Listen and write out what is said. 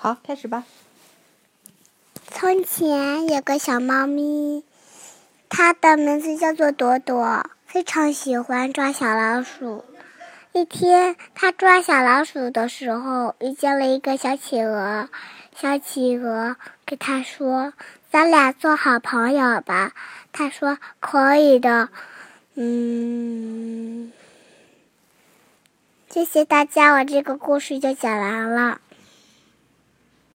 好，开始吧。从前有个小猫咪，它的名字叫做朵朵，非常喜欢抓小老鼠。一天，它抓小老鼠的时候，遇见了一个小企鹅。小企鹅给它说，咱俩做好朋友吧，它说可以的。嗯。谢谢大家，我这个故事就讲完了。